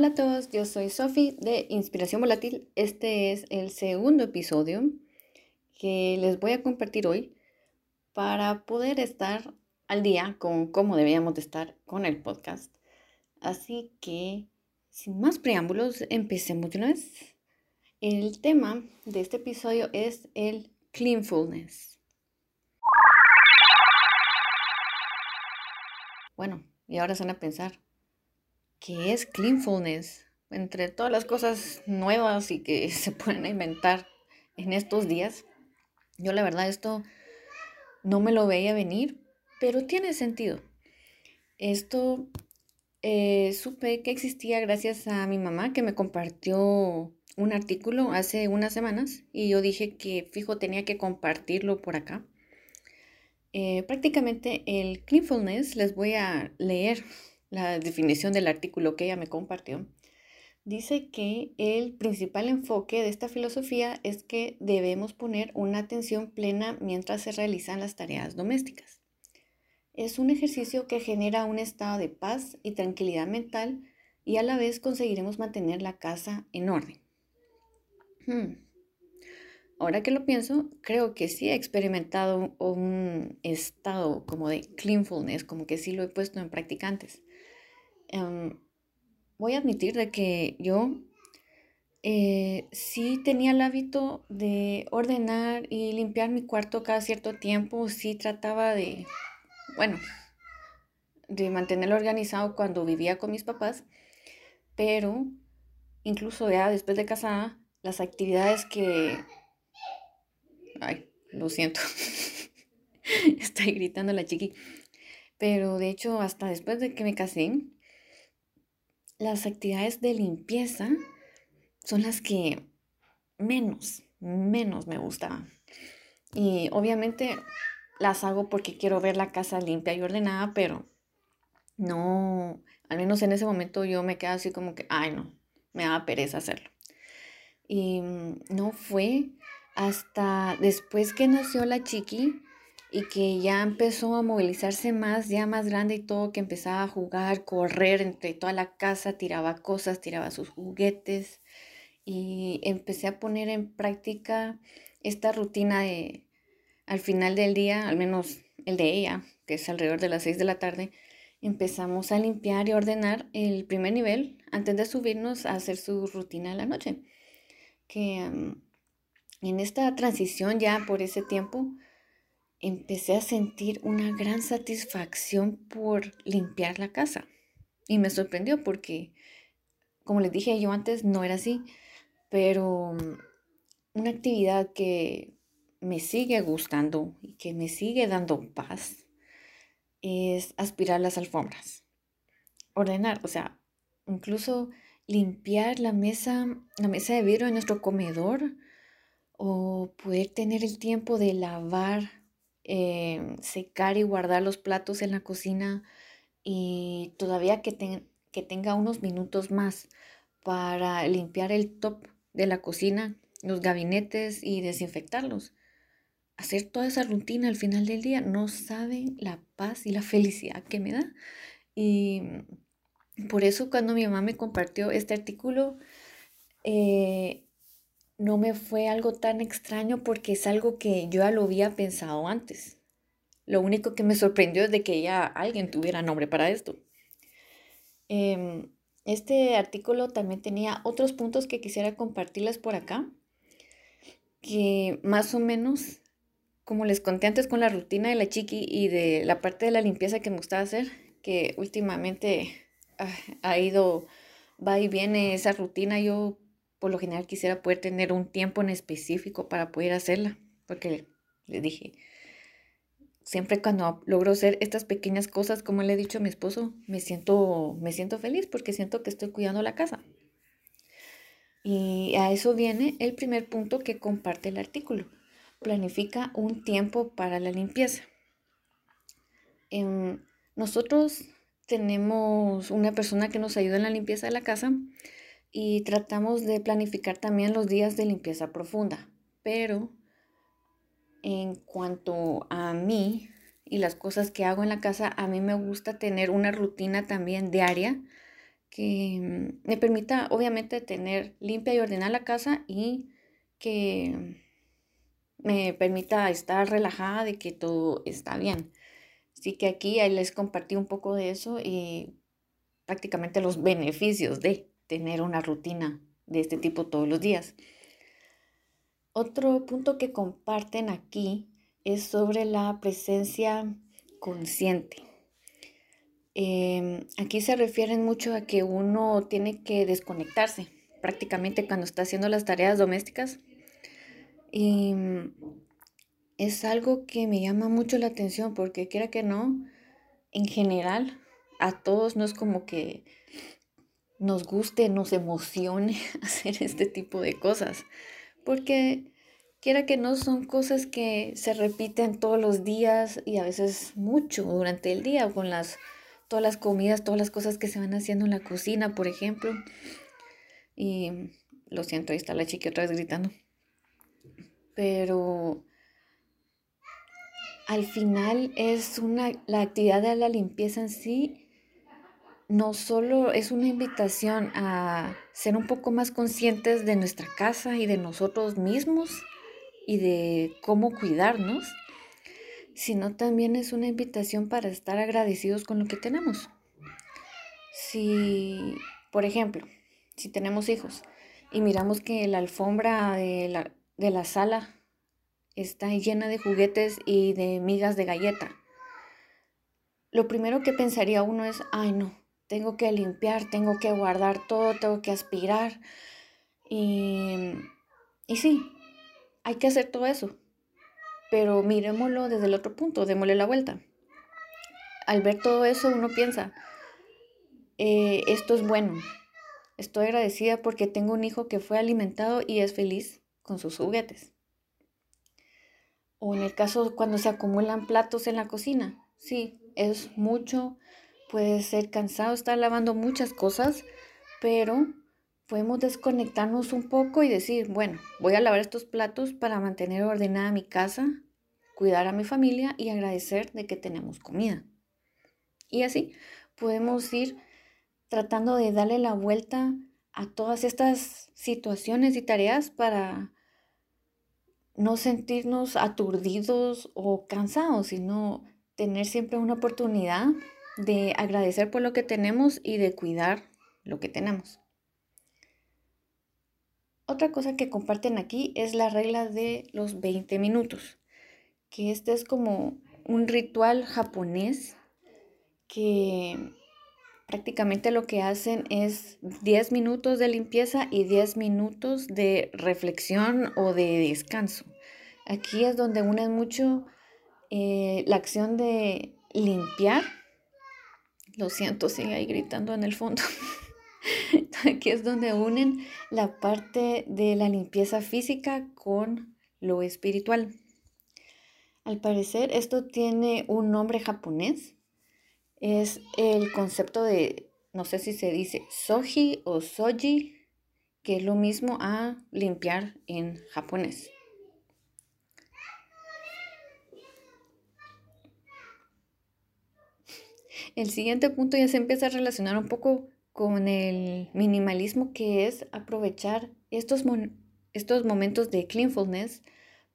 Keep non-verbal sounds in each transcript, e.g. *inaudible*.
Hola a todos, yo soy Sofi de Inspiración Volátil. Este es el segundo episodio que les voy a compartir hoy para poder estar al día con cómo deberíamos de estar con el podcast. Así que, sin más preámbulos, empecemos de una. El tema de este episodio es el cleanfulness. Bueno, y ahora se van a pensar, ¿Qué es cleanfulness? Entre todas las cosas nuevas y que *laughs* se pueden inventar en estos días, yo la verdad esto no me lo veía venir, pero tiene sentido. Esto eh, supe que existía gracias a mi mamá que me compartió un artículo hace unas semanas y yo dije que fijo tenía que compartirlo por acá. Eh, prácticamente el cleanfulness les voy a leer la definición del artículo que ella me compartió, dice que el principal enfoque de esta filosofía es que debemos poner una atención plena mientras se realizan las tareas domésticas. Es un ejercicio que genera un estado de paz y tranquilidad mental y a la vez conseguiremos mantener la casa en orden. Hmm. Ahora que lo pienso, creo que sí he experimentado un estado como de cleanfulness, como que sí lo he puesto en practicantes. Em, voy a admitir de que yo eh, sí tenía el hábito de ordenar y limpiar mi cuarto cada cierto tiempo, sí trataba de, bueno, de mantenerlo organizado cuando vivía con mis papás, pero incluso ya después de casada, las actividades que... Ay, lo siento. *laughs* Estoy gritando la chiqui. Pero de hecho, hasta después de que me casé, las actividades de limpieza son las que menos, menos me gustaban. Y obviamente las hago porque quiero ver la casa limpia y ordenada, pero no, al menos en ese momento yo me quedé así como que, ay no, me daba pereza hacerlo. Y mm, no fue hasta después que nació la chiqui y que ya empezó a movilizarse más, ya más grande y todo, que empezaba a jugar, correr entre toda la casa, tiraba cosas, tiraba sus juguetes y empecé a poner en práctica esta rutina de al final del día, al menos el de ella, que es alrededor de las 6 de la tarde, empezamos a limpiar y ordenar el primer nivel antes de subirnos a hacer su rutina de la noche. Que mm, en esta transición ya por ese tiempo, empecé a sentir una gran satisfacción por limpiar la casa. Y me sorprendió porque, como les dije yo antes, no era así. Pero una actividad que me sigue gustando y que me sigue dando paz es aspirar las alfombras. Ordenar, o sea, incluso limpiar la mesa, la mesa de vidrio en nuestro comedor o poder tener el tiempo de lavar Em, secar y guardar los platos en la cocina y todavía que, tenga unos minutos más para limpiar el top de la cocina, los gabinetes y desinfectarlos. Hacer toda esa rutina al final del día, no saben la paz y la felicidad que me da. Y por eso cuando mi mamá me compartió este artículo, eh, no me fue algo tan extraño porque es algo que yo ya lo había pensado antes. Lo único que me sorprendió es de que ya alguien tuviera nombre para esto. Em, este artículo también tenía otros puntos que quisiera compartirles por acá, que más o menos, como les conté antes con la rutina de la chiqui y de la parte de la limpieza que me gustaba hacer, que últimamente ah, ha ido, va y viene esa rutina, yo por lo general quisiera poder tener un tiempo en específico para poder hacerla, porque le dije, siempre cuando logro hacer estas pequeñas cosas, como le he dicho a mi esposo, me siento, me siento feliz porque siento que estoy cuidando la casa. Y a eso viene el primer punto que comparte el artículo. Planifica un tiempo para la limpieza. Em, nosotros tenemos una persona que nos ayuda en la limpieza de la casa y tratamos de planificar también los días de limpieza profunda. Pero en cuanto a mí y las cosas que hago en la casa, a mí me gusta tener una rutina también diaria que me permita obviamente tener limpia y ordenada la casa y que me permita estar relajada de que todo está bien. Así que aquí les compartí un poco de eso y prácticamente los beneficios de tener una rutina de este tipo todos los días. Otro punto que comparten aquí es sobre la presencia consciente. Em, aquí se refieren mucho a que uno tiene que desconectarse prácticamente cuando está haciendo las tareas domésticas. Y mm, es algo que me llama mucho la atención porque quiera que no, en general, a todos no es como que nos guste, nos emocione *laughs* hacer este tipo de cosas. Porque quiera que no, son cosas que se repiten todos los días y a veces mucho durante el día, con las, todas las comidas, todas las cosas que se van haciendo en la cocina, por ejemplo. Y lo siento, ahí está la chica otra vez gritando. Pero al final es una, la actividad de la limpieza en sí no solo es una invitación a ser un poco más conscientes de nuestra casa y de nosotros mismos y de cómo cuidarnos, sino también es una invitación para estar agradecidos con lo que tenemos. Si, por ejemplo, si tenemos hijos y miramos que la alfombra de la, de la sala está llena de juguetes y de migas de galleta, lo primero que pensaría uno es, ay no, tengo que limpiar, tengo que guardar todo, tengo que aspirar. Y, y sí, hay que hacer todo eso. Pero miremoslo desde el otro punto, démosle la vuelta. Al ver todo eso uno piensa, eh, esto es bueno. Estoy agradecida porque tengo un hijo que fue alimentado y es feliz con sus juguetes. O en el caso cuando se acumulan platos en la cocina. Sí, es mucho Puede ser cansado estar lavando muchas cosas, pero podemos desconectarnos un poco y decir, bueno, voy a lavar estos platos para mantener ordenada mi casa, cuidar a mi familia y agradecer de que tenemos comida. Y así podemos ir tratando de darle la vuelta a todas estas situaciones y tareas para no sentirnos aturdidos o cansados, sino tener siempre una oportunidad de agradecer por lo que tenemos y de cuidar lo que tenemos. Otra cosa que comparten aquí es la regla de los 20 minutos, que este es como un ritual japonés que prácticamente lo que hacen es 10 minutos de limpieza y 10 minutos de reflexión o de descanso. Aquí es donde unen mucho eh, la acción de limpiar lo siento, sigue ahí gritando en el fondo. *laughs* Aquí es donde unen la parte de la limpieza física con lo espiritual. Al parecer, esto tiene un nombre japonés. Es el concepto de, no sé si se dice soji o soji, que es lo mismo a limpiar en japonés. El siguiente punto ya se empieza a relacionar un poco con el minimalismo, que es aprovechar estos, estos momentos de cleanfulness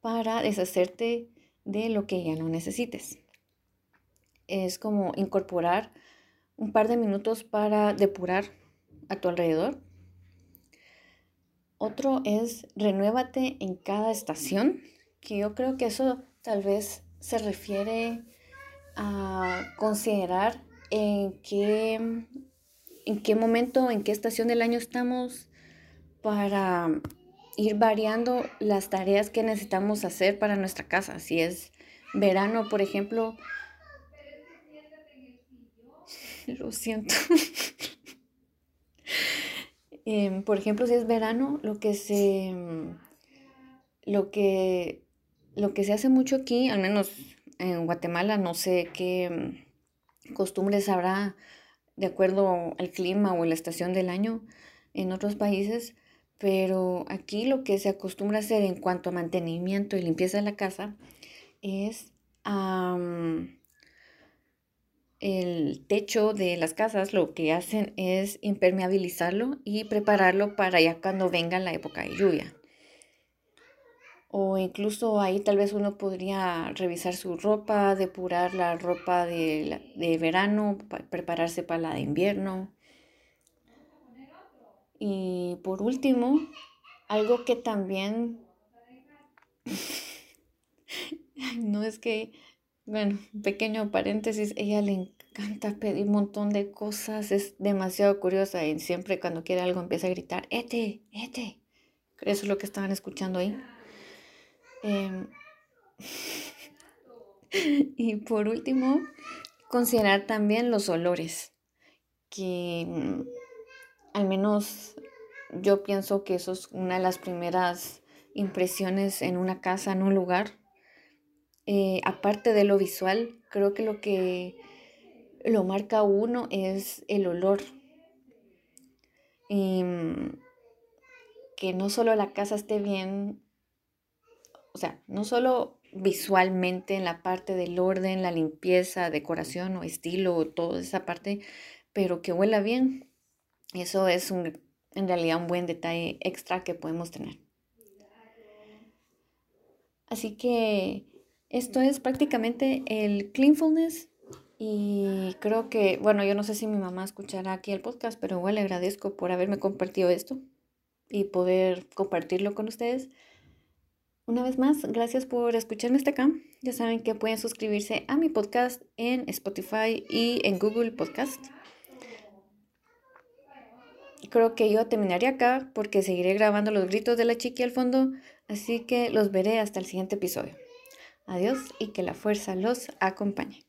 para deshacerte de lo que ya no necesites. Es como incorporar un par de minutos para depurar a tu alrededor. Otro es renuévate en cada estación, que yo creo que eso tal vez se refiere a considerar en qué, en qué momento, en qué estación del año estamos para ir variando las tareas que necesitamos hacer para nuestra casa. Si es verano, por ejemplo, *laughs* lo siento. *laughs* Em, por ejemplo, si es verano, lo que se lo que lo que se hace mucho aquí, al menos en Guatemala, no sé qué costumbres habrá de acuerdo al clima o la estación del año en otros países, pero aquí lo que se acostumbra a hacer en cuanto a mantenimiento y limpieza de la casa es el techo de las casas lo que hacen es impermeabilizarlo y prepararlo para ya cuando venga la época de lluvia. O incluso ahí tal vez uno podría revisar su ropa, depurar la ropa de, de verano, prepararse para la de invierno. Y por último, algo que también... *laughs* no es que bueno, pequeño paréntesis, ella le encanta pedir un montón de cosas, es demasiado curiosa y siempre cuando quiere algo empieza a gritar, ete, ete. Eso es lo que estaban escuchando ahí. Em, *laughs* y por último, considerar también los olores, que mm, al menos yo pienso que eso es una de las primeras impresiones en una casa, en un lugar eh, aparte de lo visual, creo que lo que lo marca uno es el olor. Y, mm, que no solo la casa esté bien, o sea, no solo visualmente en la parte del orden, la limpieza, decoración o estilo, toda esa parte, pero que huela bien. Eso es un, en realidad un buen detalle extra que podemos tener. Así que esto es prácticamente el cleanfulness y creo que, bueno, yo no sé si mi mamá escuchará aquí el podcast, pero igual le agradezco por haberme compartido esto y poder compartirlo con ustedes. Una vez más, gracias por escucharme hasta acá. Ya saben que pueden suscribirse a mi podcast en Spotify y en Google Podcast. Creo que yo terminaría acá porque seguiré grabando los gritos de la chiqui al fondo, así que los veré hasta el siguiente episodio. Adiós y que la fuerza los acompañe.